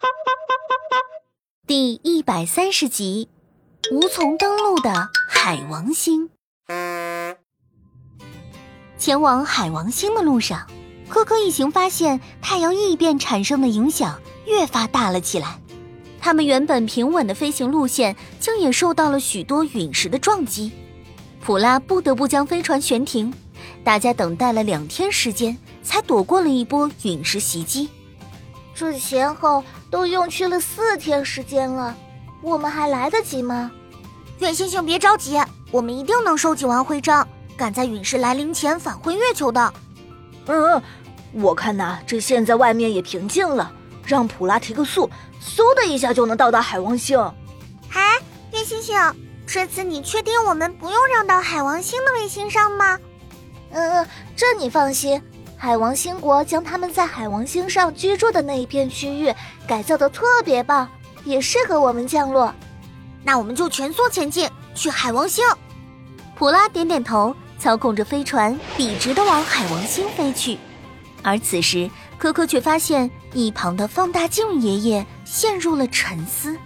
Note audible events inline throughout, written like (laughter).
(laughs) 第一百三十集，无从登陆的海王星。前往海王星的路上，科科一行发现太阳异变产生的影响越发大了起来。他们原本平稳的飞行路线，竟也受到了许多陨石的撞击。普拉不得不将飞船悬停，大家等待了两天时间，才躲过了一波陨石袭击。这前后都用去了四天时间了，我们还来得及吗？月星星，别着急，我们一定能收集完徽章，赶在陨石来临前返回月球的。嗯，我看呐，这现在外面也平静了，让普拉提个速，嗖的一下就能到达海王星。哎，月星星，这次你确定我们不用让到海王星的卫星上吗？嗯，这你放心。海王星国将他们在海王星上居住的那一片区域改造的特别棒，也适合我们降落。那我们就全速前进，去海王星。普拉点点头，操控着飞船笔直的往海王星飞去。而此时，科科却发现一旁的放大镜爷爷陷入了沉思。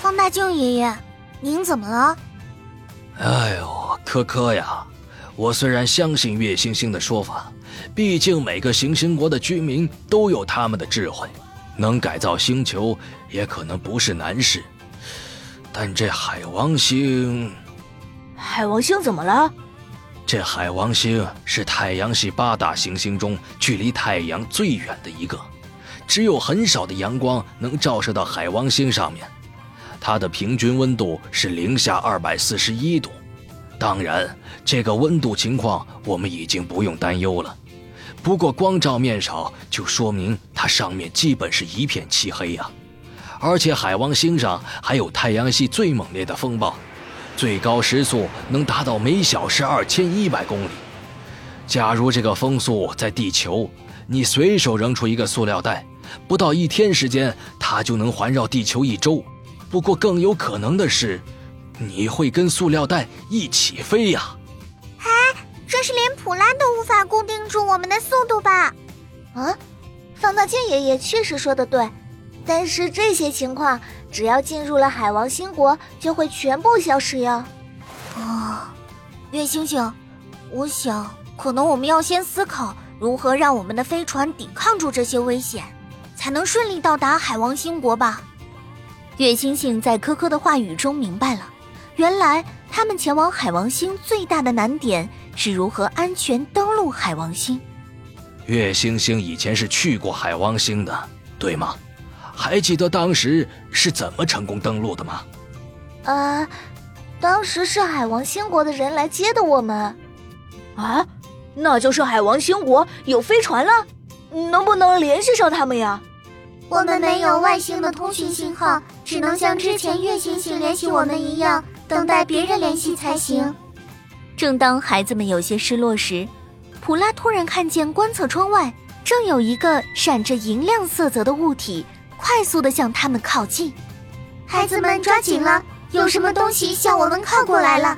放大镜爷爷，您怎么了？哎呦，科科呀，我虽然相信月星星的说法。毕竟每个行星国的居民都有他们的智慧，能改造星球也可能不是难事。但这海王星，海王星怎么了？这海王星是太阳系八大行星中距离太阳最远的一个，只有很少的阳光能照射到海王星上面。它的平均温度是零下二百四十一度。当然，这个温度情况我们已经不用担忧了。不过光照面少，就说明它上面基本是一片漆黑呀。而且海王星上还有太阳系最猛烈的风暴，最高时速能达到每小时二千一百公里。假如这个风速在地球，你随手扔出一个塑料袋，不到一天时间，它就能环绕地球一周。不过更有可能的是，你会跟塑料袋一起飞呀。啊这是连普拉都无法固定住我们的速度吧？啊，放大镜爷爷确实说的对，但是这些情况只要进入了海王星国，就会全部消失呀。啊，月星星，我想可能我们要先思考如何让我们的飞船抵抗住这些危险，才能顺利到达海王星国吧。月星星在科科的话语中明白了，原来他们前往海王星最大的难点。是如何安全登陆海王星？月星星以前是去过海王星的，对吗？还记得当时是怎么成功登陆的吗？呃，当时是海王星国的人来接的我们。啊，那就是海王星国有飞船了，能不能联系上他们呀？我们没有外星的通讯信号，只能像之前月星星联系我们一样，等待别人联系才行。正当孩子们有些失落时，普拉突然看见观测窗外正有一个闪着银亮色泽的物体，快速的向他们靠近。孩子们抓紧了，有什么东西向我们靠过来了，